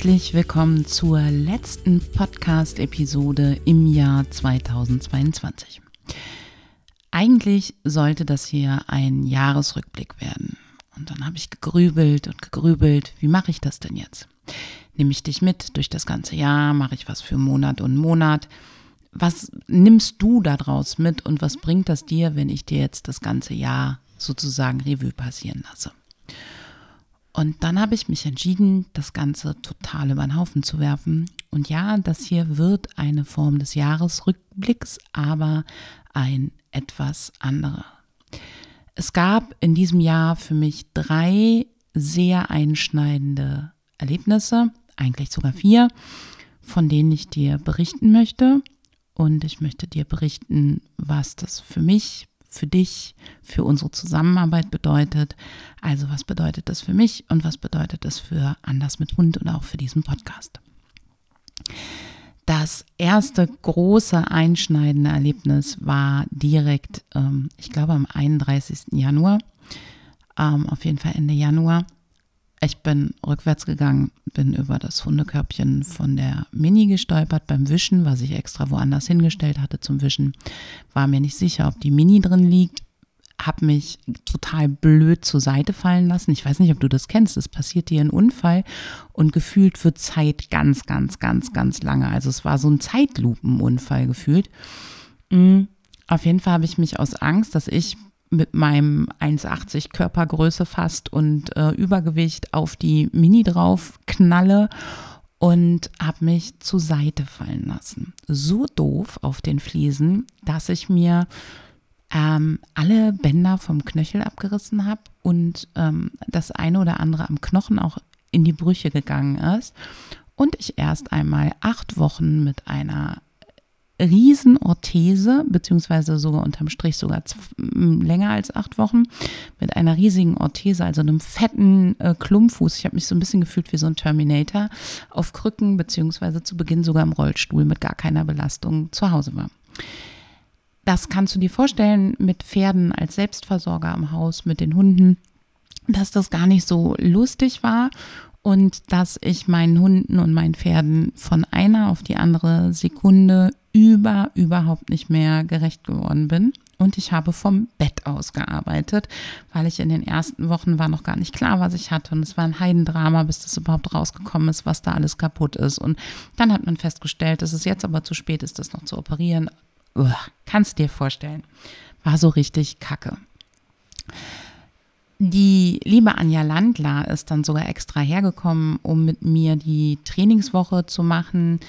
Herzlich willkommen zur letzten Podcast-Episode im Jahr 2022. Eigentlich sollte das hier ein Jahresrückblick werden. Und dann habe ich gegrübelt und gegrübelt, wie mache ich das denn jetzt? Nehme ich dich mit durch das ganze Jahr? Mache ich was für Monat und Monat? Was nimmst du daraus mit und was bringt das dir, wenn ich dir jetzt das ganze Jahr sozusagen Revue passieren lasse? Und dann habe ich mich entschieden, das Ganze total über den Haufen zu werfen. Und ja, das hier wird eine Form des Jahresrückblicks, aber ein etwas anderer. Es gab in diesem Jahr für mich drei sehr einschneidende Erlebnisse, eigentlich sogar vier, von denen ich dir berichten möchte. Und ich möchte dir berichten, was das für mich für dich, für unsere Zusammenarbeit bedeutet. Also was bedeutet das für mich und was bedeutet das für Anders mit Hund und auch für diesen Podcast. Das erste große einschneidende Erlebnis war direkt, ähm, ich glaube am 31. Januar, ähm, auf jeden Fall Ende Januar. Ich bin rückwärts gegangen, bin über das Hundekörbchen von der Mini gestolpert beim Wischen, was ich extra woanders hingestellt hatte zum Wischen. War mir nicht sicher, ob die Mini drin liegt. Hab mich total blöd zur Seite fallen lassen. Ich weiß nicht, ob du das kennst. Es passiert dir ein Unfall und gefühlt wird Zeit ganz, ganz, ganz, ganz lange. Also es war so ein Zeitlupenunfall gefühlt. Mhm. Auf jeden Fall habe ich mich aus Angst, dass ich mit meinem 1,80 Körpergröße fast und äh, Übergewicht auf die Mini drauf knalle und habe mich zur Seite fallen lassen. So doof auf den Fliesen, dass ich mir ähm, alle Bänder vom Knöchel abgerissen habe und ähm, das eine oder andere am Knochen auch in die Brüche gegangen ist. Und ich erst einmal acht Wochen mit einer Riesenorthese, beziehungsweise sogar unterm Strich sogar länger als acht Wochen, mit einer riesigen Orthese, also einem fetten äh, Klumpfuß. Ich habe mich so ein bisschen gefühlt wie so ein Terminator auf Krücken, beziehungsweise zu Beginn sogar im Rollstuhl mit gar keiner Belastung zu Hause war. Das kannst du dir vorstellen mit Pferden als Selbstversorger am Haus, mit den Hunden, dass das gar nicht so lustig war und dass ich meinen Hunden und meinen Pferden von einer auf die andere Sekunde über überhaupt nicht mehr gerecht geworden bin. Und ich habe vom Bett aus gearbeitet, weil ich in den ersten Wochen war noch gar nicht klar, was ich hatte. Und es war ein Heidendrama, bis das überhaupt rausgekommen ist, was da alles kaputt ist. Und dann hat man festgestellt, dass es jetzt aber zu spät ist, das noch zu operieren. Uah, kannst dir vorstellen. War so richtig kacke. Die liebe Anja Landler ist dann sogar extra hergekommen, um mit mir die Trainingswoche zu machen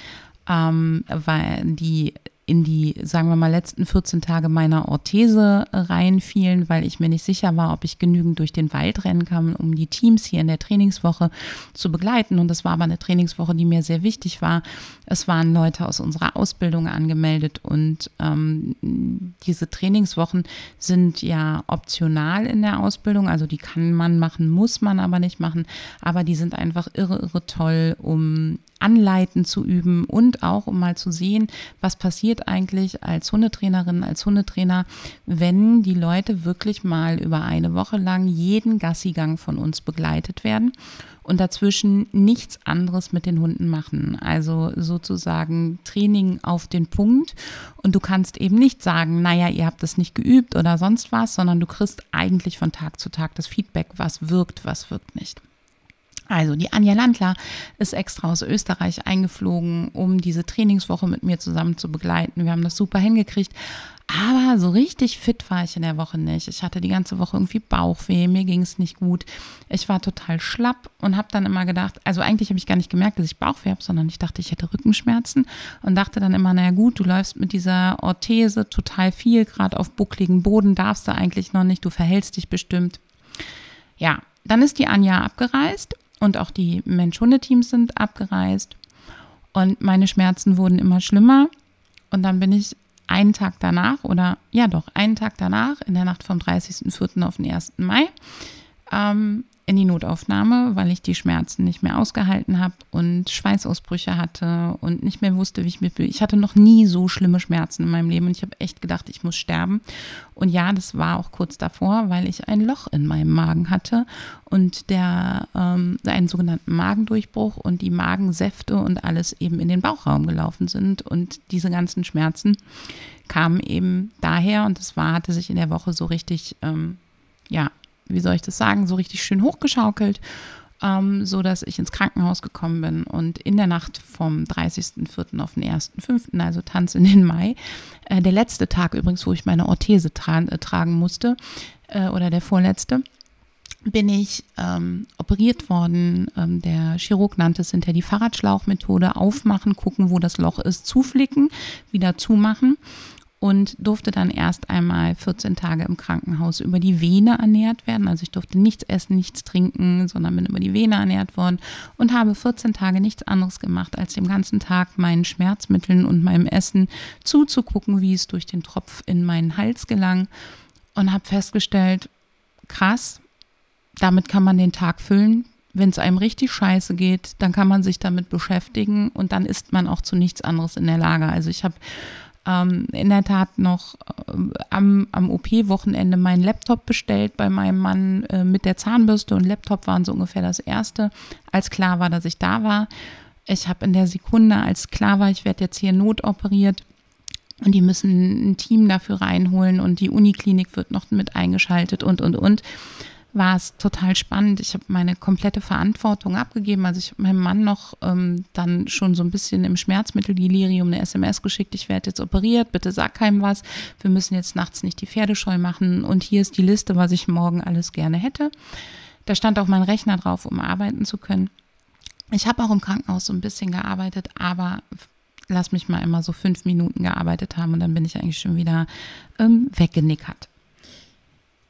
ähm, weil die in die, sagen wir mal, letzten 14 Tage meiner Orthese reinfielen, weil ich mir nicht sicher war, ob ich genügend durch den Wald rennen kann, um die Teams hier in der Trainingswoche zu begleiten. Und das war aber eine Trainingswoche, die mir sehr wichtig war. Es waren Leute aus unserer Ausbildung angemeldet und ähm, diese Trainingswochen sind ja optional in der Ausbildung. Also die kann man machen, muss man aber nicht machen. Aber die sind einfach irre, irre toll, um anleiten zu üben und auch um mal zu sehen, was passiert eigentlich als Hundetrainerin, als Hundetrainer, wenn die Leute wirklich mal über eine Woche lang jeden Gassigang von uns begleitet werden und dazwischen nichts anderes mit den Hunden machen. Also sozusagen Training auf den Punkt. Und du kannst eben nicht sagen, naja, ihr habt das nicht geübt oder sonst was, sondern du kriegst eigentlich von Tag zu Tag das Feedback, was wirkt, was wirkt nicht. Also die Anja Landler ist extra aus Österreich eingeflogen, um diese Trainingswoche mit mir zusammen zu begleiten. Wir haben das super hingekriegt. Aber so richtig fit war ich in der Woche nicht. Ich hatte die ganze Woche irgendwie Bauchweh, mir ging es nicht gut. Ich war total schlapp und habe dann immer gedacht, also eigentlich habe ich gar nicht gemerkt, dass ich Bauchweh habe, sondern ich dachte, ich hätte Rückenschmerzen und dachte dann immer, naja gut, du läufst mit dieser Orthese total viel, gerade auf buckligen Boden darfst du eigentlich noch nicht, du verhältst dich bestimmt. Ja, dann ist die Anja abgereist und auch die Mensch-Hunde-Teams sind abgereist. Und meine Schmerzen wurden immer schlimmer. Und dann bin ich einen Tag danach oder ja doch, einen Tag danach, in der Nacht vom 30.04. auf den 1. Mai, ähm, in die Notaufnahme, weil ich die Schmerzen nicht mehr ausgehalten habe und Schweißausbrüche hatte und nicht mehr wusste, wie ich mich Ich hatte noch nie so schlimme Schmerzen in meinem Leben und ich habe echt gedacht, ich muss sterben. Und ja, das war auch kurz davor, weil ich ein Loch in meinem Magen hatte und der ähm, einen sogenannten Magendurchbruch und die Magensäfte und alles eben in den Bauchraum gelaufen sind und diese ganzen Schmerzen kamen eben daher und es war, hatte sich in der Woche so richtig, ähm, ja, wie soll ich das sagen, so richtig schön hochgeschaukelt, ähm, so ich ins Krankenhaus gekommen bin und in der Nacht vom 30.04. auf den 1.05., also Tanz in den Mai, äh, der letzte Tag übrigens, wo ich meine Orthese tra äh, tragen musste äh, oder der vorletzte, bin ich ähm, operiert worden. Ähm, der Chirurg nannte es hinter die Fahrradschlauchmethode. Aufmachen, gucken, wo das Loch ist, zuflicken, wieder zumachen und durfte dann erst einmal 14 Tage im Krankenhaus über die Vene ernährt werden. Also ich durfte nichts essen, nichts trinken, sondern bin über die Vene ernährt worden und habe 14 Tage nichts anderes gemacht, als den ganzen Tag meinen Schmerzmitteln und meinem Essen zuzugucken, wie es durch den Tropf in meinen Hals gelang und habe festgestellt, krass, damit kann man den Tag füllen. Wenn es einem richtig scheiße geht, dann kann man sich damit beschäftigen und dann ist man auch zu nichts anderes in der Lage. Also ich habe ähm, in der Tat noch äh, am, am OP-Wochenende meinen Laptop bestellt bei meinem Mann äh, mit der Zahnbürste und Laptop waren so ungefähr das Erste, als klar war, dass ich da war. Ich habe in der Sekunde, als klar war, ich werde jetzt hier notoperiert, und die müssen ein Team dafür reinholen und die Uniklinik wird noch mit eingeschaltet und, und, und war es total spannend. Ich habe meine komplette Verantwortung abgegeben. Also ich habe meinem Mann noch ähm, dann schon so ein bisschen im Schmerzmitteldelirium eine SMS geschickt. Ich werde jetzt operiert, bitte sag keinem was. Wir müssen jetzt nachts nicht die Pferdescheu machen. Und hier ist die Liste, was ich morgen alles gerne hätte. Da stand auch mein Rechner drauf, um arbeiten zu können. Ich habe auch im Krankenhaus so ein bisschen gearbeitet, aber lass mich mal immer so fünf Minuten gearbeitet haben und dann bin ich eigentlich schon wieder ähm, weggenickert.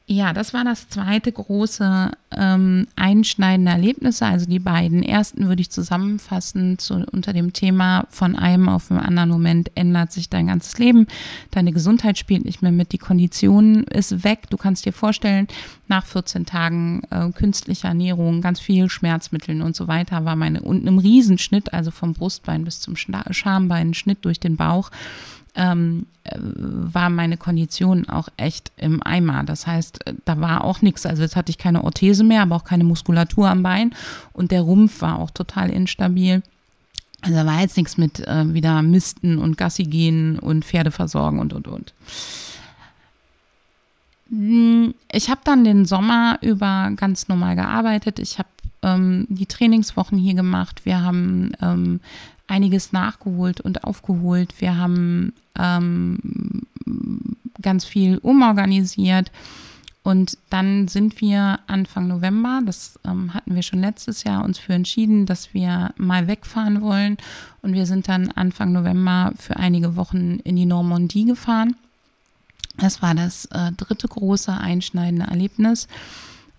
Ja, das war das zweite große ähm, einschneidende Erlebnisse. Also die beiden ersten würde ich zusammenfassen zu, unter dem Thema von einem auf den anderen Moment ändert sich dein ganzes Leben. Deine Gesundheit spielt nicht mehr mit, die Kondition ist weg. Du kannst dir vorstellen, nach 14 Tagen äh, künstlicher Ernährung, ganz viel Schmerzmitteln und so weiter war meine und einem Riesenschnitt, also vom Brustbein bis zum Schambein, Schnitt durch den Bauch ähm, äh, war meine Kondition auch echt im Eimer. Das heißt, äh, da war auch nichts. Also jetzt hatte ich keine Orthese mehr, aber auch keine Muskulatur am Bein und der Rumpf war auch total instabil. Also da war jetzt nichts mit äh, wieder Misten und Gassi gehen und Pferde versorgen und und und. Hm, ich habe dann den Sommer über ganz normal gearbeitet. Ich habe ähm, die Trainingswochen hier gemacht. Wir haben ähm, einiges nachgeholt und aufgeholt. Wir haben ähm, ganz viel umorganisiert. Und dann sind wir Anfang November, das ähm, hatten wir schon letztes Jahr, uns für entschieden, dass wir mal wegfahren wollen. Und wir sind dann Anfang November für einige Wochen in die Normandie gefahren. Das war das äh, dritte große einschneidende Erlebnis.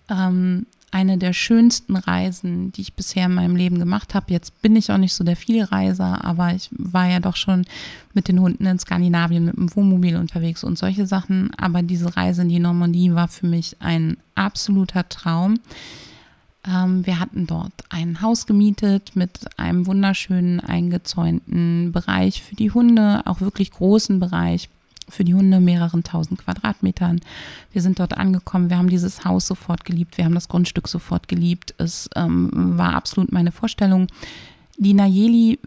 Ähm, eine der schönsten Reisen, die ich bisher in meinem Leben gemacht habe. Jetzt bin ich auch nicht so der Vielreiser, aber ich war ja doch schon mit den Hunden in Skandinavien mit dem Wohnmobil unterwegs und solche Sachen. Aber diese Reise in die Normandie war für mich ein absoluter Traum. Ähm, wir hatten dort ein Haus gemietet mit einem wunderschönen eingezäunten Bereich für die Hunde, auch wirklich großen Bereich für die Hunde mehreren tausend Quadratmetern. Wir sind dort angekommen, wir haben dieses Haus sofort geliebt, wir haben das Grundstück sofort geliebt. Es ähm, war absolut meine Vorstellung. Die Nayeli,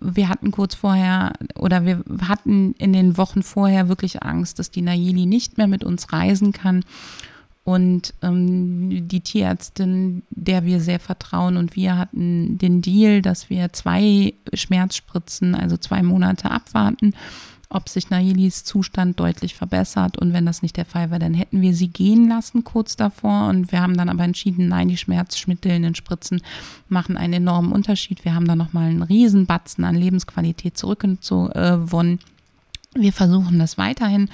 wir hatten kurz vorher oder wir hatten in den Wochen vorher wirklich Angst, dass die Nayeli nicht mehr mit uns reisen kann. Und ähm, die Tierärztin, der wir sehr vertrauen, und wir hatten den Deal, dass wir zwei Schmerzspritzen, also zwei Monate abwarten ob sich Nayelis Zustand deutlich verbessert. Und wenn das nicht der Fall war, dann hätten wir sie gehen lassen kurz davor. Und wir haben dann aber entschieden, nein, die schmerzmittelnden Spritzen machen einen enormen Unterschied. Wir haben da nochmal einen Riesenbatzen an Lebensqualität zurückgewonnen. Wir versuchen das weiterhin.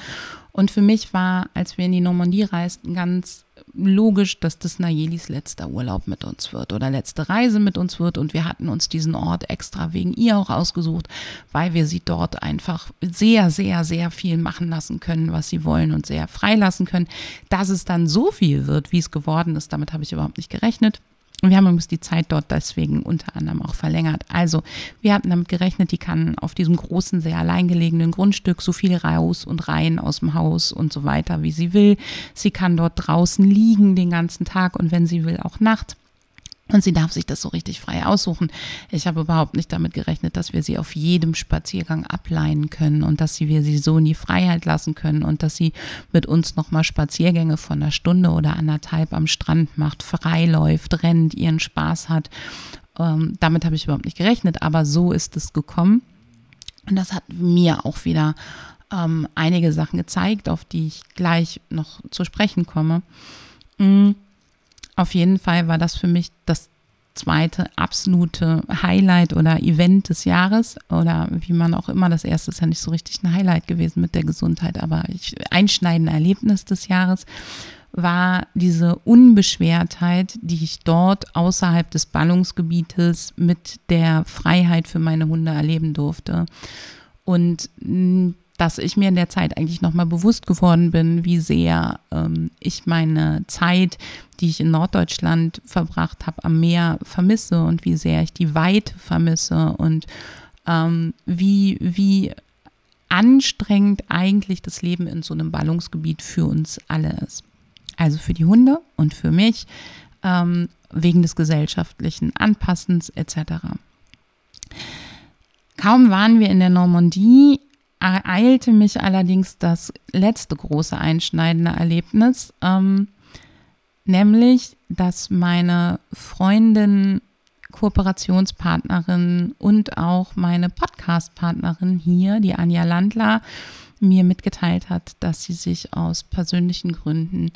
Und für mich war, als wir in die Normandie reisten, ganz logisch, dass das Nayelis letzter Urlaub mit uns wird oder letzte Reise mit uns wird. Und wir hatten uns diesen Ort extra wegen ihr auch ausgesucht, weil wir sie dort einfach sehr, sehr, sehr viel machen lassen können, was sie wollen und sehr freilassen können. Dass es dann so viel wird, wie es geworden ist, damit habe ich überhaupt nicht gerechnet. Und wir haben uns die Zeit dort deswegen unter anderem auch verlängert. Also wir hatten damit gerechnet, die kann auf diesem großen, sehr alleingelegenen Grundstück so viel raus und rein aus dem Haus und so weiter, wie sie will. Sie kann dort draußen liegen den ganzen Tag und wenn sie will, auch nachts. Und sie darf sich das so richtig frei aussuchen. Ich habe überhaupt nicht damit gerechnet, dass wir sie auf jedem Spaziergang ableihen können und dass wir sie so in die Freiheit lassen können und dass sie mit uns nochmal Spaziergänge von einer Stunde oder anderthalb am Strand macht, frei läuft, rennt, ihren Spaß hat. Ähm, damit habe ich überhaupt nicht gerechnet, aber so ist es gekommen. Und das hat mir auch wieder ähm, einige Sachen gezeigt, auf die ich gleich noch zu sprechen komme. Mhm auf jeden Fall war das für mich das zweite absolute Highlight oder Event des Jahres oder wie man auch immer, das erste ist ja nicht so richtig ein Highlight gewesen mit der Gesundheit, aber ich, einschneidende Erlebnis des Jahres war diese Unbeschwertheit, die ich dort außerhalb des Ballungsgebietes mit der Freiheit für meine Hunde erleben durfte. Und dass ich mir in der Zeit eigentlich nochmal bewusst geworden bin, wie sehr ähm, ich meine Zeit, die ich in Norddeutschland verbracht habe, am Meer vermisse und wie sehr ich die Weite vermisse und ähm, wie, wie anstrengend eigentlich das Leben in so einem Ballungsgebiet für uns alle ist. Also für die Hunde und für mich, ähm, wegen des gesellschaftlichen Anpassens etc. Kaum waren wir in der Normandie, ereilte mich allerdings das letzte große einschneidende Erlebnis, ähm, nämlich, dass meine Freundin, Kooperationspartnerin und auch meine Podcast-Partnerin hier, die Anja Landler, mir mitgeteilt hat, dass sie sich aus persönlichen Gründen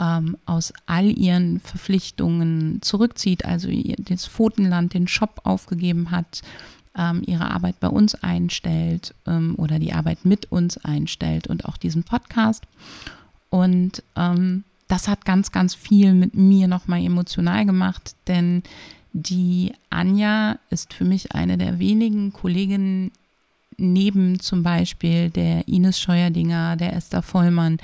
ähm, aus all ihren Verpflichtungen zurückzieht, also das Pfotenland, den Shop aufgegeben hat, ähm, ihre Arbeit bei uns einstellt ähm, oder die Arbeit mit uns einstellt und auch diesen Podcast. Und ähm, das hat ganz, ganz viel mit mir nochmal emotional gemacht, denn die Anja ist für mich eine der wenigen Kolleginnen neben zum Beispiel der Ines Scheuerdinger, der Esther Vollmann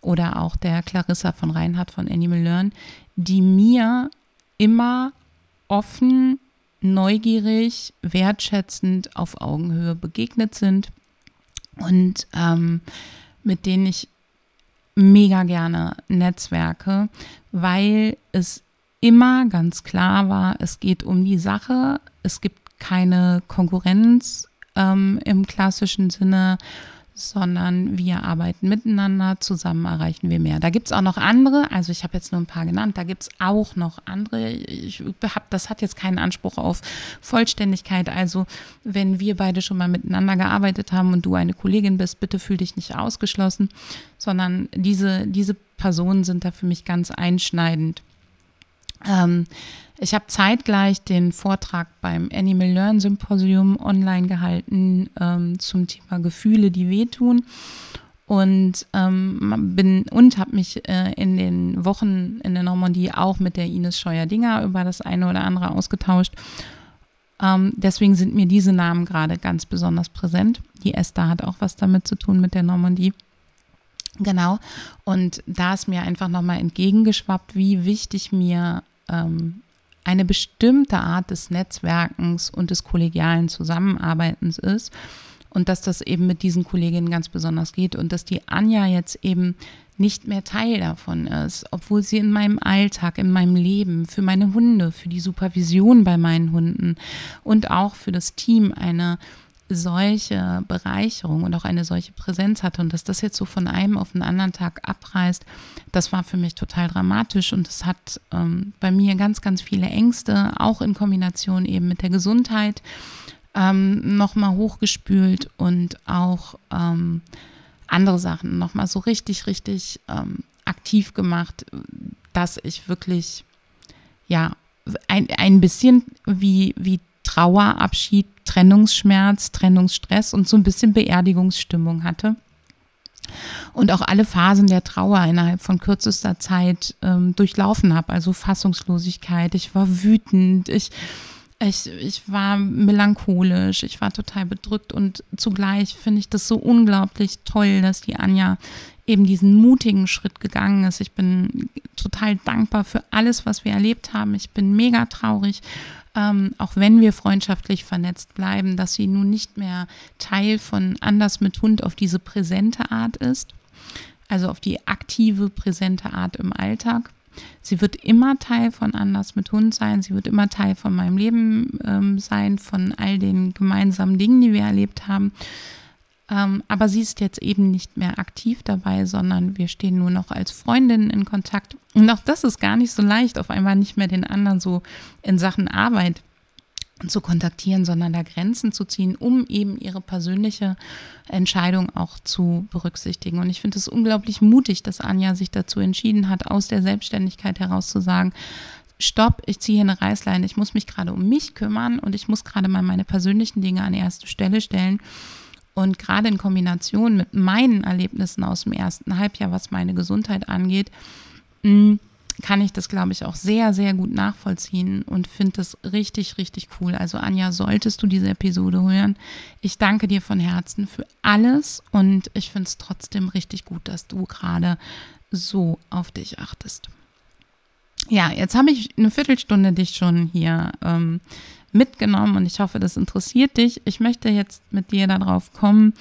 oder auch der Clarissa von Reinhardt von Animal Learn, die mir immer offen neugierig, wertschätzend auf Augenhöhe begegnet sind und ähm, mit denen ich mega gerne netzwerke, weil es immer ganz klar war, es geht um die Sache, es gibt keine Konkurrenz ähm, im klassischen Sinne sondern wir arbeiten miteinander, zusammen erreichen wir mehr. Da gibt es auch noch andere, also ich habe jetzt nur ein paar genannt, da gibt es auch noch andere. Ich hab, das hat jetzt keinen Anspruch auf Vollständigkeit. Also wenn wir beide schon mal miteinander gearbeitet haben und du eine Kollegin bist, bitte fühl dich nicht ausgeschlossen, sondern diese, diese Personen sind da für mich ganz einschneidend. Ähm, ich habe zeitgleich den Vortrag beim Animal Learn Symposium online gehalten ähm, zum Thema Gefühle, die wehtun. Und ähm, bin und habe mich äh, in den Wochen in der Normandie auch mit der Ines Scheuer-Dinger über das eine oder andere ausgetauscht. Ähm, deswegen sind mir diese Namen gerade ganz besonders präsent. Die Esther hat auch was damit zu tun mit der Normandie. Genau. Und da ist mir einfach nochmal entgegengeschwappt, wie wichtig mir ähm, eine bestimmte Art des Netzwerkens und des kollegialen Zusammenarbeitens ist und dass das eben mit diesen Kolleginnen ganz besonders geht und dass die Anja jetzt eben nicht mehr Teil davon ist, obwohl sie in meinem Alltag, in meinem Leben, für meine Hunde, für die Supervision bei meinen Hunden und auch für das Team eine solche Bereicherung und auch eine solche Präsenz hatte und dass das jetzt so von einem auf den anderen Tag abreißt, das war für mich total dramatisch und es hat ähm, bei mir ganz, ganz viele Ängste, auch in Kombination eben mit der Gesundheit, ähm, nochmal hochgespült und auch ähm, andere Sachen nochmal so richtig, richtig ähm, aktiv gemacht, dass ich wirklich, ja, ein, ein bisschen wie, wie Trauerabschied, Trennungsschmerz, Trennungsstress und so ein bisschen Beerdigungsstimmung hatte. und auch alle Phasen der Trauer innerhalb von kürzester Zeit ähm, durchlaufen habe. Also Fassungslosigkeit, ich war wütend, ich, ich, ich war melancholisch, ich war total bedrückt und zugleich finde ich das so unglaublich toll, dass die Anja eben diesen mutigen Schritt gegangen ist. Ich bin total dankbar für alles, was wir erlebt haben. Ich bin mega traurig, ähm, auch wenn wir freundschaftlich vernetzt bleiben, dass sie nun nicht mehr Teil von Anders mit Hund auf diese präsente Art ist, also auf die aktive, präsente Art im Alltag. Sie wird immer Teil von Anders mit Hund sein. Sie wird immer Teil von meinem Leben ähm, sein, von all den gemeinsamen Dingen, die wir erlebt haben. Ähm, aber sie ist jetzt eben nicht mehr aktiv dabei, sondern wir stehen nur noch als Freundinnen in Kontakt. Und auch das ist gar nicht so leicht, auf einmal nicht mehr den anderen so in Sachen Arbeit zu kontaktieren, sondern da Grenzen zu ziehen, um eben ihre persönliche Entscheidung auch zu berücksichtigen. Und ich finde es unglaublich mutig, dass Anja sich dazu entschieden hat, aus der Selbstständigkeit heraus zu sagen, stopp, ich ziehe hier eine Reißleine, ich muss mich gerade um mich kümmern und ich muss gerade mal meine persönlichen Dinge an erste Stelle stellen. Und gerade in Kombination mit meinen Erlebnissen aus dem ersten Halbjahr, was meine Gesundheit angeht, mm, kann ich das, glaube ich, auch sehr, sehr gut nachvollziehen und finde das richtig, richtig cool. Also Anja, solltest du diese Episode hören, ich danke dir von Herzen für alles und ich finde es trotzdem richtig gut, dass du gerade so auf dich achtest. Ja, jetzt habe ich eine Viertelstunde dich schon hier ähm, mitgenommen und ich hoffe, das interessiert dich. Ich möchte jetzt mit dir darauf kommen,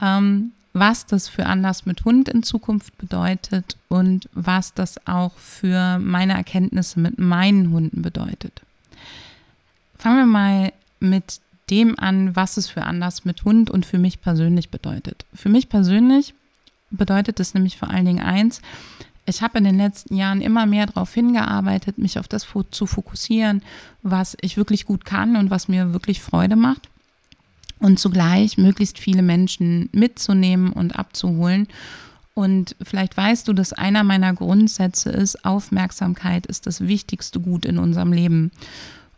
ähm, was das für Anders mit Hund in Zukunft bedeutet und was das auch für meine Erkenntnisse mit meinen Hunden bedeutet. Fangen wir mal mit dem an, was es für Anders mit Hund und für mich persönlich bedeutet. Für mich persönlich bedeutet es nämlich vor allen Dingen eins, ich habe in den letzten Jahren immer mehr darauf hingearbeitet, mich auf das zu fokussieren, was ich wirklich gut kann und was mir wirklich Freude macht. Und zugleich möglichst viele Menschen mitzunehmen und abzuholen. Und vielleicht weißt du, dass einer meiner Grundsätze ist, Aufmerksamkeit ist das wichtigste Gut in unserem Leben.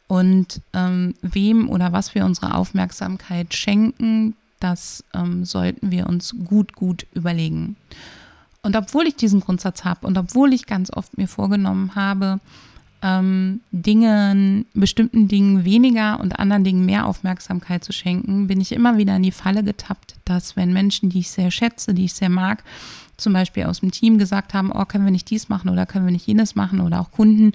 Und ähm, wem oder was wir unsere Aufmerksamkeit schenken, das ähm, sollten wir uns gut, gut überlegen. Und obwohl ich diesen Grundsatz habe und obwohl ich ganz oft mir vorgenommen habe, ähm, Dingen, bestimmten Dingen weniger und anderen Dingen mehr Aufmerksamkeit zu schenken, bin ich immer wieder in die Falle getappt, dass wenn Menschen, die ich sehr schätze, die ich sehr mag, zum Beispiel aus dem Team gesagt haben, oh, können wir nicht dies machen oder können wir nicht jenes machen oder auch Kunden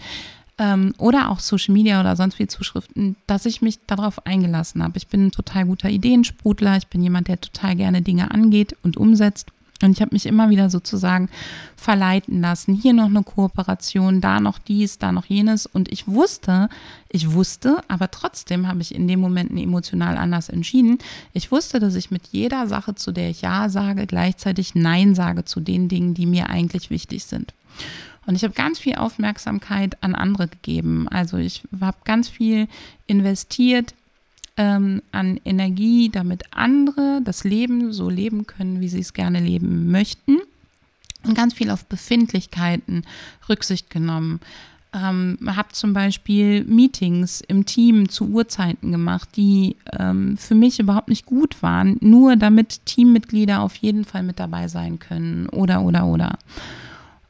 ähm, oder auch Social Media oder sonst wie Zuschriften, dass ich mich darauf eingelassen habe. Ich bin ein total guter Ideensprudler, ich bin jemand, der total gerne Dinge angeht und umsetzt und ich habe mich immer wieder sozusagen verleiten lassen. Hier noch eine Kooperation, da noch dies, da noch jenes. Und ich wusste, ich wusste, aber trotzdem habe ich in dem Moment emotional anders entschieden. Ich wusste, dass ich mit jeder Sache, zu der ich Ja sage, gleichzeitig Nein sage zu den Dingen, die mir eigentlich wichtig sind. Und ich habe ganz viel Aufmerksamkeit an andere gegeben. Also ich habe ganz viel investiert ähm, an Energie, damit andere das Leben so leben können, wie sie es gerne leben möchten. Und ganz viel auf Befindlichkeiten Rücksicht genommen. Ähm, habe zum Beispiel Meetings im Team zu Uhrzeiten gemacht, die ähm, für mich überhaupt nicht gut waren, nur damit Teammitglieder auf jeden Fall mit dabei sein können oder oder oder.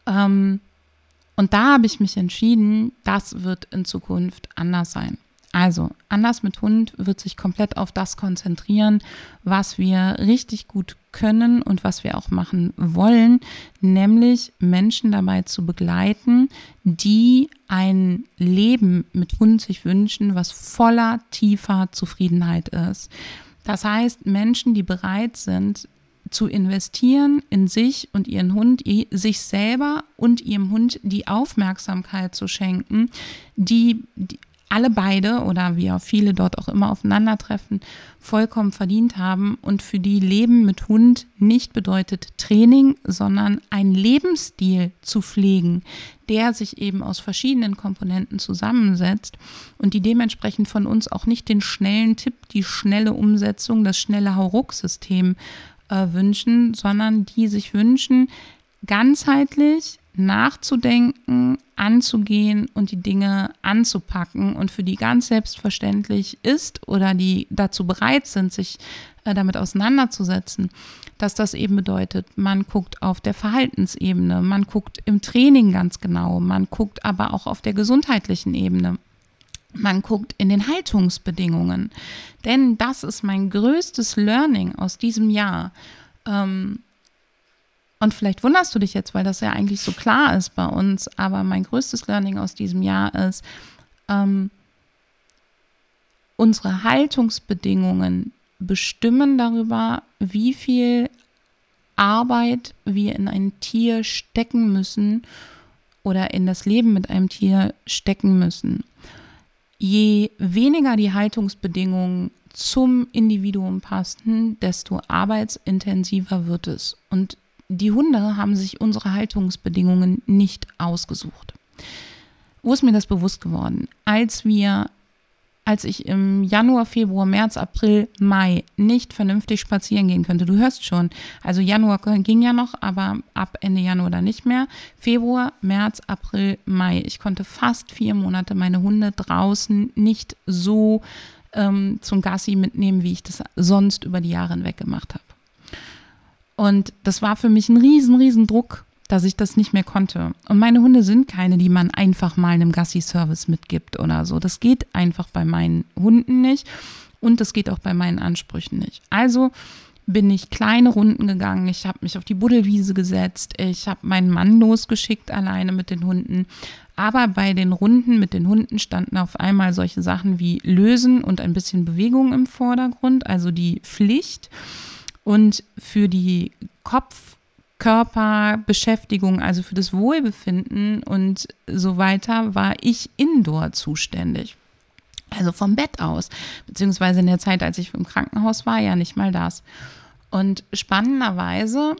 Ähm, und da habe ich mich entschieden, das wird in Zukunft anders sein. Also, anders mit Hund wird sich komplett auf das konzentrieren, was wir richtig gut können und was wir auch machen wollen, nämlich Menschen dabei zu begleiten, die ein Leben mit Hund sich wünschen, was voller tiefer Zufriedenheit ist. Das heißt, Menschen, die bereit sind, zu investieren in sich und ihren Hund, sich selber und ihrem Hund die Aufmerksamkeit zu schenken, die, die alle beide oder wie auch viele dort auch immer aufeinandertreffen, vollkommen verdient haben. Und für die Leben mit Hund nicht bedeutet Training, sondern ein Lebensstil zu pflegen, der sich eben aus verschiedenen Komponenten zusammensetzt und die dementsprechend von uns auch nicht den schnellen Tipp, die schnelle Umsetzung, das schnelle Hauruck-System äh, wünschen, sondern die sich wünschen, ganzheitlich nachzudenken, anzugehen und die Dinge anzupacken und für die ganz selbstverständlich ist oder die dazu bereit sind, sich äh, damit auseinanderzusetzen, dass das eben bedeutet, man guckt auf der Verhaltensebene, man guckt im Training ganz genau, man guckt aber auch auf der gesundheitlichen Ebene. Man guckt in den Haltungsbedingungen. Denn das ist mein größtes Learning aus diesem Jahr. Ähm, und vielleicht wunderst du dich jetzt, weil das ja eigentlich so klar ist bei uns, aber mein größtes Learning aus diesem Jahr ist, ähm, unsere Haltungsbedingungen bestimmen darüber, wie viel Arbeit wir in ein Tier stecken müssen oder in das Leben mit einem Tier stecken müssen. Je weniger die Haltungsbedingungen zum Individuum passen, desto arbeitsintensiver wird es. Und die Hunde haben sich unsere Haltungsbedingungen nicht ausgesucht. Wo ist mir das bewusst geworden? Als wir, als ich im Januar, Februar, März, April, Mai nicht vernünftig spazieren gehen könnte, du hörst schon, also Januar ging ja noch, aber ab Ende Januar dann nicht mehr. Februar, März, April, Mai. Ich konnte fast vier Monate meine Hunde draußen nicht so ähm, zum Gassi mitnehmen, wie ich das sonst über die Jahre hinweg gemacht habe. Und das war für mich ein riesen, riesen Druck, dass ich das nicht mehr konnte. Und meine Hunde sind keine, die man einfach mal einem Gassi-Service mitgibt oder so. Das geht einfach bei meinen Hunden nicht und das geht auch bei meinen Ansprüchen nicht. Also bin ich kleine Runden gegangen, ich habe mich auf die Buddelwiese gesetzt, ich habe meinen Mann losgeschickt alleine mit den Hunden. Aber bei den Runden mit den Hunden standen auf einmal solche Sachen wie Lösen und ein bisschen Bewegung im Vordergrund, also die Pflicht. Und für die Kopf-Körper-Beschäftigung, also für das Wohlbefinden und so weiter, war ich indoor zuständig. Also vom Bett aus, beziehungsweise in der Zeit, als ich im Krankenhaus war, ja nicht mal das. Und spannenderweise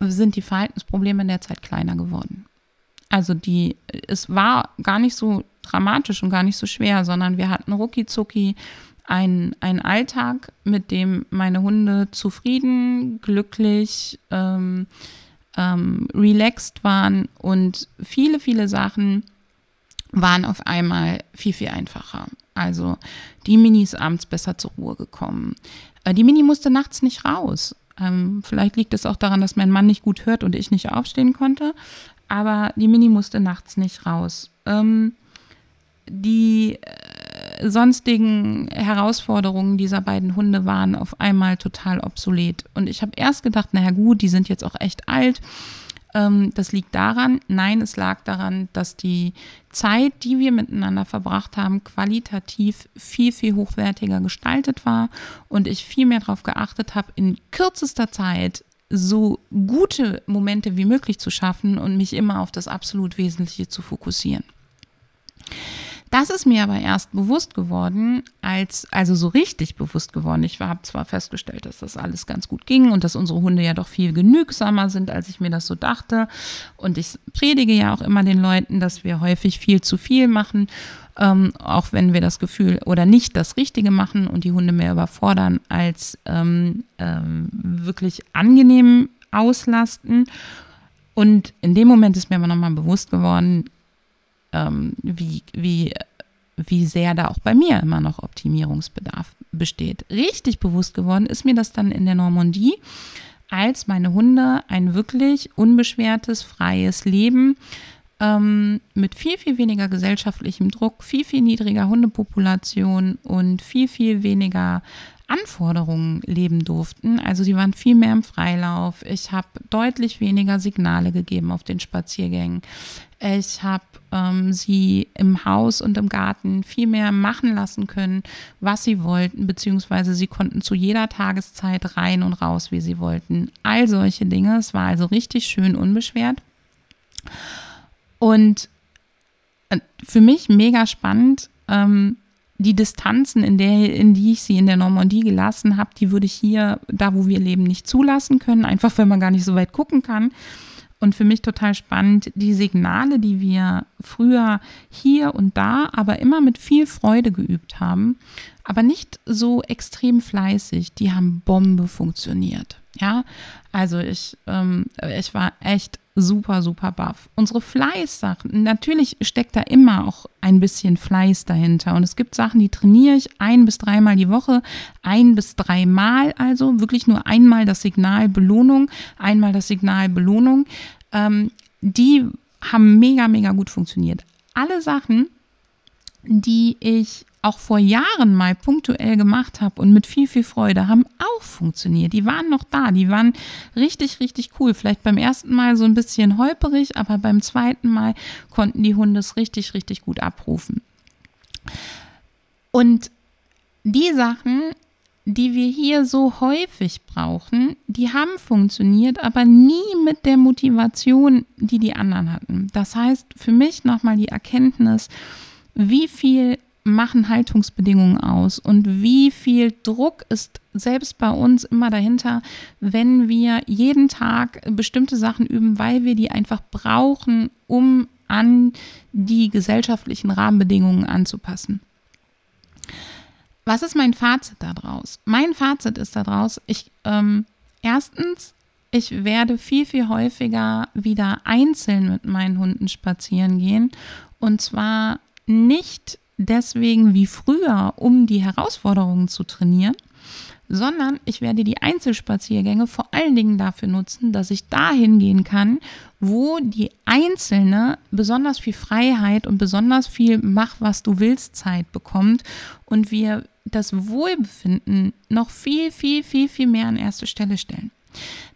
sind die Verhaltensprobleme in der Zeit kleiner geworden. Also die, es war gar nicht so dramatisch und gar nicht so schwer, sondern wir hatten rucki zucki ein, ein Alltag, mit dem meine Hunde zufrieden, glücklich, ähm, ähm, relaxed waren und viele, viele Sachen waren auf einmal viel, viel einfacher. Also die Mini ist abends besser zur Ruhe gekommen. Äh, die Mini musste nachts nicht raus. Ähm, vielleicht liegt es auch daran, dass mein Mann nicht gut hört und ich nicht aufstehen konnte. Aber die Mini musste nachts nicht raus. Ähm, die äh, sonstigen Herausforderungen dieser beiden Hunde waren auf einmal total obsolet. Und ich habe erst gedacht, naja gut, die sind jetzt auch echt alt. Ähm, das liegt daran, nein, es lag daran, dass die Zeit, die wir miteinander verbracht haben, qualitativ viel, viel hochwertiger gestaltet war und ich viel mehr darauf geachtet habe, in kürzester Zeit so gute Momente wie möglich zu schaffen und mich immer auf das absolut Wesentliche zu fokussieren. Das ist mir aber erst bewusst geworden, als, also so richtig bewusst geworden. Ich habe zwar festgestellt, dass das alles ganz gut ging und dass unsere Hunde ja doch viel genügsamer sind, als ich mir das so dachte. Und ich predige ja auch immer den Leuten, dass wir häufig viel zu viel machen, ähm, auch wenn wir das Gefühl oder nicht das Richtige machen und die Hunde mehr überfordern, als ähm, ähm, wirklich angenehm auslasten. Und in dem Moment ist mir aber nochmal bewusst geworden, ähm, wie, wie, wie sehr da auch bei mir immer noch Optimierungsbedarf besteht. Richtig bewusst geworden ist mir das dann in der Normandie, als meine Hunde ein wirklich unbeschwertes, freies Leben ähm, mit viel, viel weniger gesellschaftlichem Druck, viel, viel niedriger Hundepopulation und viel, viel weniger Anforderungen leben durften. Also sie waren viel mehr im Freilauf. Ich habe deutlich weniger Signale gegeben auf den Spaziergängen. Ich habe ähm, sie im Haus und im Garten viel mehr machen lassen können, was sie wollten, beziehungsweise sie konnten zu jeder Tageszeit rein und raus, wie sie wollten. All solche Dinge. Es war also richtig schön unbeschwert. Und äh, für mich mega spannend, ähm, die Distanzen, in, der, in die ich sie in der Normandie gelassen habe, die würde ich hier, da wo wir leben, nicht zulassen können, einfach weil man gar nicht so weit gucken kann. Und für mich total spannend, die Signale, die wir früher hier und da, aber immer mit viel Freude geübt haben, aber nicht so extrem fleißig, die haben Bombe funktioniert. Ja, also ich, ähm, ich war echt super, super baff. Unsere Fleißsachen, natürlich steckt da immer auch ein bisschen Fleiß dahinter. Und es gibt Sachen, die trainiere ich ein bis dreimal die Woche, ein bis dreimal also, wirklich nur einmal das Signal Belohnung, einmal das Signal Belohnung. Ähm, die haben mega, mega gut funktioniert. Alle Sachen, die ich auch vor Jahren mal punktuell gemacht habe und mit viel, viel Freude, haben auch funktioniert. Die waren noch da, die waren richtig, richtig cool. Vielleicht beim ersten Mal so ein bisschen holperig, aber beim zweiten Mal konnten die Hunde es richtig, richtig gut abrufen. Und die Sachen, die wir hier so häufig brauchen, die haben funktioniert, aber nie mit der Motivation, die die anderen hatten. Das heißt, für mich nochmal die Erkenntnis, wie viel machen Haltungsbedingungen aus und wie viel Druck ist selbst bei uns immer dahinter, wenn wir jeden Tag bestimmte Sachen üben, weil wir die einfach brauchen, um an die gesellschaftlichen Rahmenbedingungen anzupassen. Was ist mein Fazit daraus? Mein Fazit ist daraus, ich ähm, erstens, ich werde viel, viel häufiger wieder einzeln mit meinen Hunden spazieren gehen. Und zwar nicht deswegen wie früher, um die Herausforderungen zu trainieren, sondern ich werde die Einzelspaziergänge vor allen Dingen dafür nutzen, dass ich dahin gehen kann, wo die Einzelne besonders viel Freiheit und besonders viel Mach, was du willst Zeit bekommt und wir das Wohlbefinden noch viel, viel, viel, viel mehr an erste Stelle stellen.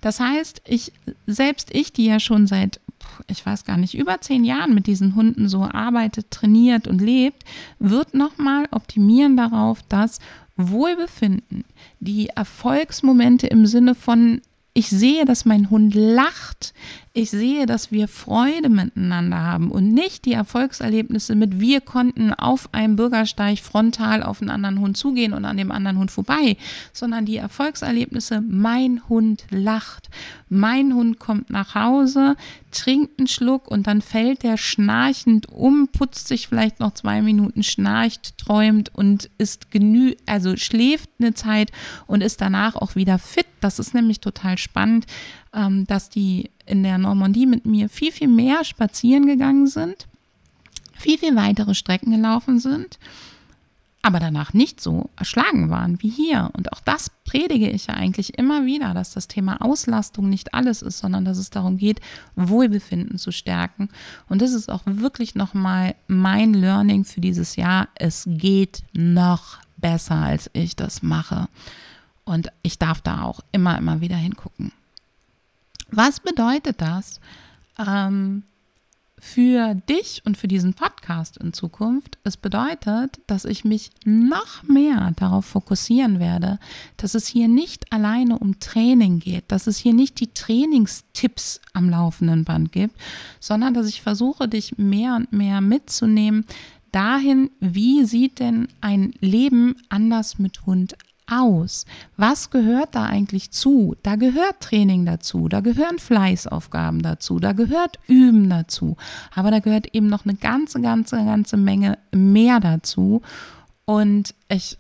Das heißt, ich, selbst ich, die ja schon seit ich weiß gar nicht, über zehn Jahren mit diesen Hunden so arbeitet, trainiert und lebt, wird nochmal optimieren darauf, dass Wohlbefinden, die Erfolgsmomente im Sinne von ich sehe, dass mein Hund lacht. Ich sehe, dass wir Freude miteinander haben und nicht die Erfolgserlebnisse mit wir konnten auf einem Bürgersteig frontal auf einen anderen Hund zugehen und an dem anderen Hund vorbei, sondern die Erfolgserlebnisse, mein Hund lacht, mein Hund kommt nach Hause, trinkt einen Schluck und dann fällt der schnarchend um, putzt sich vielleicht noch zwei Minuten, schnarcht, träumt und ist genü, also schläft eine Zeit und ist danach auch wieder fit. Das ist nämlich total spannend, ähm, dass die in der Normandie mit mir viel, viel mehr spazieren gegangen sind, viel, viel weitere Strecken gelaufen sind, aber danach nicht so erschlagen waren wie hier. Und auch das predige ich ja eigentlich immer wieder, dass das Thema Auslastung nicht alles ist, sondern dass es darum geht, Wohlbefinden zu stärken. Und das ist auch wirklich nochmal mein Learning für dieses Jahr. Es geht noch besser, als ich das mache. Und ich darf da auch immer, immer wieder hingucken. Was bedeutet das ähm, für dich und für diesen Podcast in Zukunft? Es bedeutet, dass ich mich noch mehr darauf fokussieren werde, dass es hier nicht alleine um Training geht, dass es hier nicht die Trainingstipps am laufenden Band gibt, sondern dass ich versuche, dich mehr und mehr mitzunehmen dahin, wie sieht denn ein Leben anders mit Hund aus? Was gehört da eigentlich zu? Da gehört Training dazu, da gehören Fleißaufgaben dazu, da gehört Üben dazu, aber da gehört eben noch eine ganze, ganze, ganze Menge mehr dazu. Und ich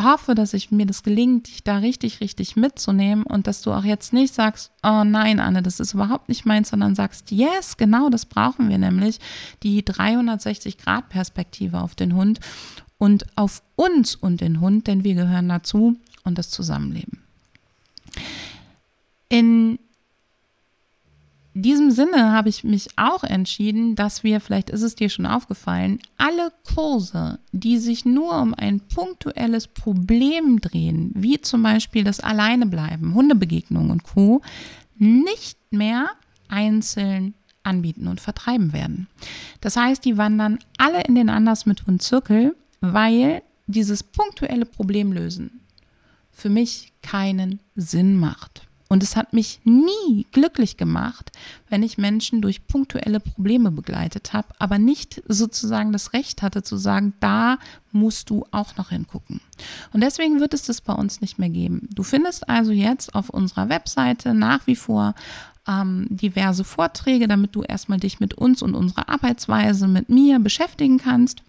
hoffe, dass ich mir das gelingt, dich da richtig, richtig mitzunehmen und dass du auch jetzt nicht sagst, oh nein, Anne, das ist überhaupt nicht meins, sondern sagst, yes, genau das brauchen wir nämlich, die 360-Grad-Perspektive auf den Hund und auf uns und den Hund, denn wir gehören dazu und das Zusammenleben. In diesem Sinne habe ich mich auch entschieden, dass wir, vielleicht ist es dir schon aufgefallen, alle Kurse, die sich nur um ein punktuelles Problem drehen, wie zum Beispiel das Alleinebleiben, Hundebegegnungen und Co., nicht mehr einzeln anbieten und vertreiben werden. Das heißt, die wandern alle in den Anders mit Hund Zirkel weil dieses punktuelle Problemlösen für mich keinen Sinn macht. Und es hat mich nie glücklich gemacht, wenn ich Menschen durch punktuelle Probleme begleitet habe, aber nicht sozusagen das Recht hatte zu sagen, da musst du auch noch hingucken. Und deswegen wird es das bei uns nicht mehr geben. Du findest also jetzt auf unserer Webseite nach wie vor ähm, diverse Vorträge, damit du erstmal dich mit uns und unserer Arbeitsweise, mit mir beschäftigen kannst.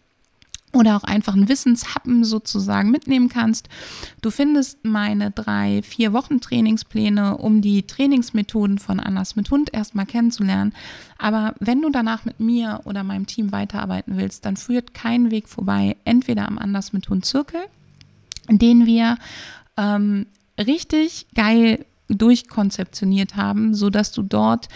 Oder auch einfach einen Wissenshappen sozusagen mitnehmen kannst. Du findest meine drei, vier Wochen Trainingspläne, um die Trainingsmethoden von Anders mit Hund erstmal kennenzulernen. Aber wenn du danach mit mir oder meinem Team weiterarbeiten willst, dann führt kein Weg vorbei, entweder am Anders mit Hund Zirkel, den wir ähm, richtig geil durchkonzeptioniert haben, sodass du dort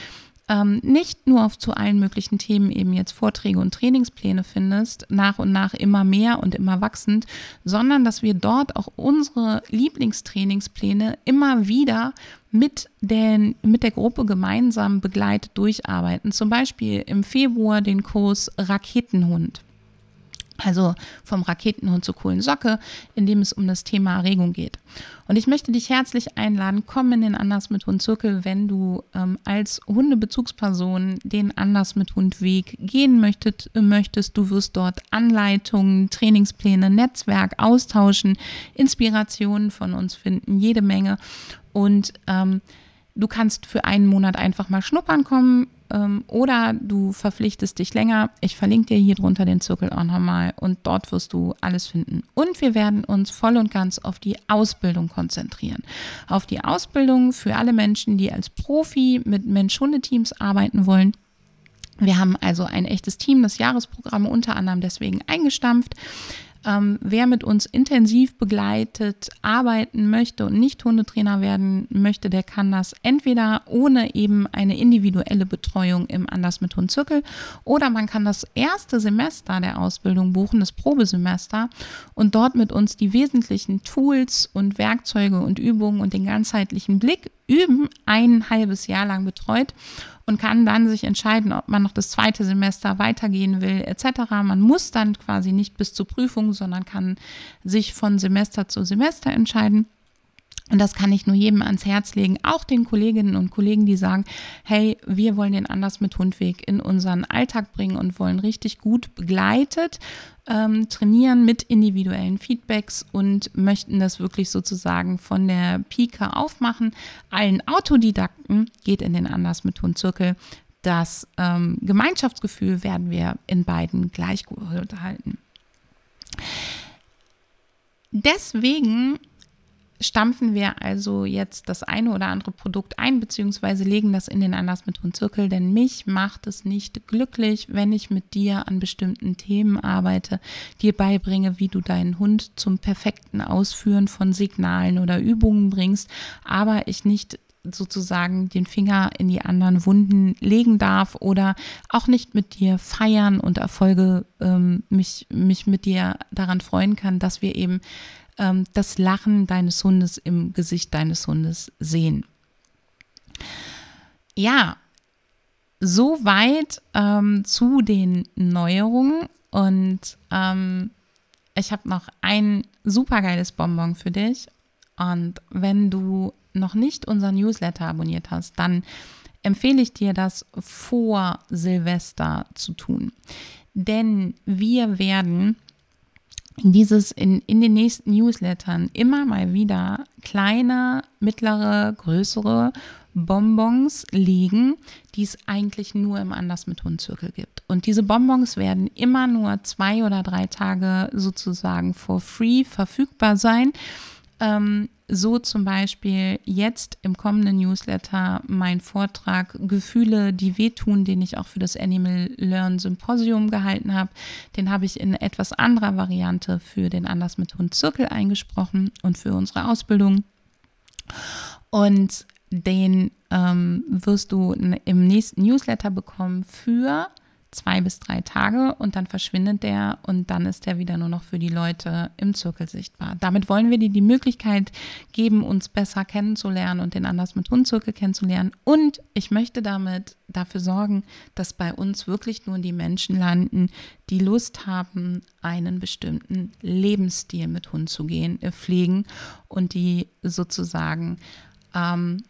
ähm, nicht nur auf zu allen möglichen Themen eben jetzt Vorträge und Trainingspläne findest, nach und nach immer mehr und immer wachsend, sondern dass wir dort auch unsere Lieblingstrainingspläne immer wieder mit, den, mit der Gruppe gemeinsam begleitet durcharbeiten. Zum Beispiel im Februar den Kurs Raketenhund. Also vom Raketenhund zur coolen Socke, in dem es um das Thema Erregung geht. Und ich möchte dich herzlich einladen, komm in den Anders mit Hund Zirkel, wenn du ähm, als Hundebezugsperson den Anders mit Hund Weg gehen möchtet, möchtest. Du wirst dort Anleitungen, Trainingspläne, Netzwerk austauschen, Inspirationen von uns finden, jede Menge. Und ähm, du kannst für einen Monat einfach mal schnuppern kommen ähm, oder du verpflichtest dich länger. Ich verlinke dir hier drunter den Zirkel auch nochmal und dort wirst du alles finden. Und wir werden uns voll und ganz auf die Ausbildung konzentrieren. Auf die Ausbildung für alle Menschen, die als Profi mit Mensch-Hunde-Teams arbeiten wollen. Wir haben also ein echtes Team, das Jahresprogramm unter anderem deswegen eingestampft. Ähm, wer mit uns intensiv begleitet arbeiten möchte und nicht Hundetrainer werden möchte, der kann das entweder ohne eben eine individuelle Betreuung im Anders mit Hund Zirkel oder man kann das erste Semester der Ausbildung buchen, das Probesemester und dort mit uns die wesentlichen Tools und Werkzeuge und Übungen und den ganzheitlichen Blick üben, ein halbes Jahr lang betreut und kann dann sich entscheiden, ob man noch das zweite Semester weitergehen will etc. Man muss dann quasi nicht bis zur Prüfung, sondern kann sich von Semester zu Semester entscheiden. Und das kann ich nur jedem ans Herz legen, auch den Kolleginnen und Kollegen, die sagen, hey, wir wollen den Anders mit Hundweg in unseren Alltag bringen und wollen richtig gut begleitet ähm, trainieren mit individuellen Feedbacks und möchten das wirklich sozusagen von der Pika aufmachen. Allen Autodidakten geht in den Anders mit Hund Zirkel. Das ähm, Gemeinschaftsgefühl werden wir in beiden gleich gut halten. Deswegen stampfen wir also jetzt das eine oder andere Produkt ein, beziehungsweise legen das in den Anders mit Hund Zirkel, denn mich macht es nicht glücklich, wenn ich mit dir an bestimmten Themen arbeite, dir beibringe, wie du deinen Hund zum perfekten Ausführen von Signalen oder Übungen bringst, aber ich nicht sozusagen den Finger in die anderen Wunden legen darf oder auch nicht mit dir feiern und Erfolge ähm, mich, mich mit dir daran freuen kann, dass wir eben ähm, das Lachen deines Hundes im Gesicht deines Hundes sehen. Ja, soweit ähm, zu den Neuerungen und ähm, ich habe noch ein supergeiles Bonbon für dich. Und wenn du noch nicht unseren Newsletter abonniert hast, dann empfehle ich dir, das vor Silvester zu tun. Denn wir werden dieses in, in den nächsten Newslettern immer mal wieder kleine, mittlere, größere Bonbons legen, die es eigentlich nur im Anders mit Hundzirkel gibt. Und diese Bonbons werden immer nur zwei oder drei Tage sozusagen for free verfügbar sein. Ähm, so zum Beispiel jetzt im kommenden Newsletter mein Vortrag Gefühle, die wehtun, den ich auch für das Animal Learn Symposium gehalten habe. Den habe ich in etwas anderer Variante für den Anders mit Hund Zirkel eingesprochen und für unsere Ausbildung. Und den ähm, wirst du im nächsten Newsletter bekommen für zwei bis drei Tage und dann verschwindet der und dann ist der wieder nur noch für die Leute im Zirkel sichtbar. Damit wollen wir dir die Möglichkeit geben, uns besser kennenzulernen und den Anders mit Hundzirkel kennenzulernen. Und ich möchte damit dafür sorgen, dass bei uns wirklich nur die Menschen landen, die Lust haben, einen bestimmten Lebensstil mit Hund zu gehen, äh, pflegen und die sozusagen ähm,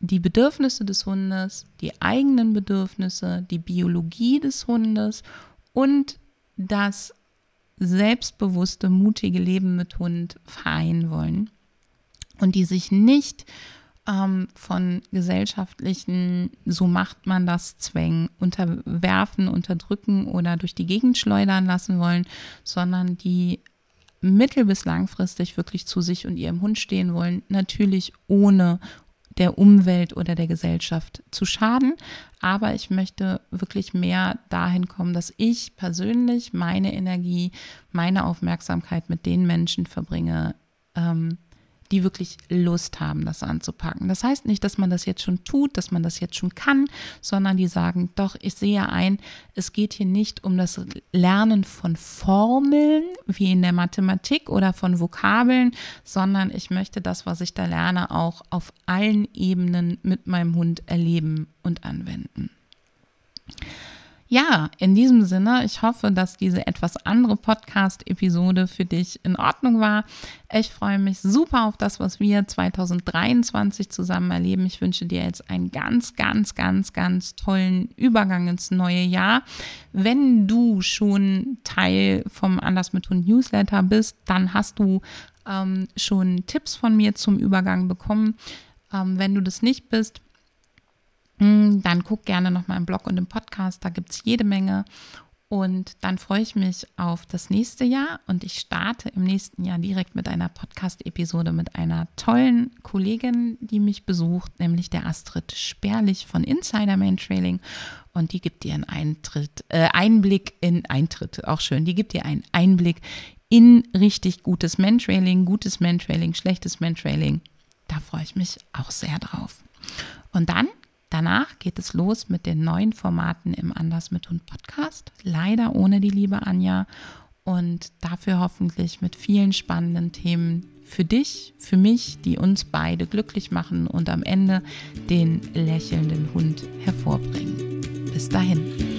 die Bedürfnisse des Hundes, die eigenen Bedürfnisse, die Biologie des Hundes und das selbstbewusste, mutige Leben mit Hund vereinen wollen und die sich nicht ähm, von gesellschaftlichen, so macht man das, Zwängen unterwerfen, unterdrücken oder durch die Gegend schleudern lassen wollen, sondern die mittel- bis langfristig wirklich zu sich und ihrem Hund stehen wollen, natürlich ohne der Umwelt oder der Gesellschaft zu schaden. Aber ich möchte wirklich mehr dahin kommen, dass ich persönlich meine Energie, meine Aufmerksamkeit mit den Menschen verbringe, ähm, die wirklich Lust haben, das anzupacken. Das heißt nicht, dass man das jetzt schon tut, dass man das jetzt schon kann, sondern die sagen, doch, ich sehe ein, es geht hier nicht um das Lernen von Formeln wie in der Mathematik oder von Vokabeln, sondern ich möchte das, was ich da lerne, auch auf allen Ebenen mit meinem Hund erleben und anwenden. Ja, in diesem Sinne, ich hoffe, dass diese etwas andere Podcast-Episode für dich in Ordnung war. Ich freue mich super auf das, was wir 2023 zusammen erleben. Ich wünsche dir jetzt einen ganz, ganz, ganz, ganz tollen Übergang ins neue Jahr. Wenn du schon Teil vom Anders mit Hund Newsletter bist, dann hast du ähm, schon Tipps von mir zum Übergang bekommen. Ähm, wenn du das nicht bist, dann guck gerne noch mal im Blog und im Podcast, da gibt es jede Menge. Und dann freue ich mich auf das nächste Jahr und ich starte im nächsten Jahr direkt mit einer Podcast-Episode mit einer tollen Kollegin, die mich besucht, nämlich der Astrid Sperlich von Insider Man Trailing. Und die gibt dir einen Eintritt, äh, Einblick in Eintritt, auch schön, die gibt dir einen Einblick in richtig gutes Mantrailing, gutes Mantrailing, schlechtes Mantrailing. Da freue ich mich auch sehr drauf. Und dann Danach geht es los mit den neuen Formaten im Anders mit Hund Podcast. Leider ohne die liebe Anja und dafür hoffentlich mit vielen spannenden Themen für dich, für mich, die uns beide glücklich machen und am Ende den lächelnden Hund hervorbringen. Bis dahin.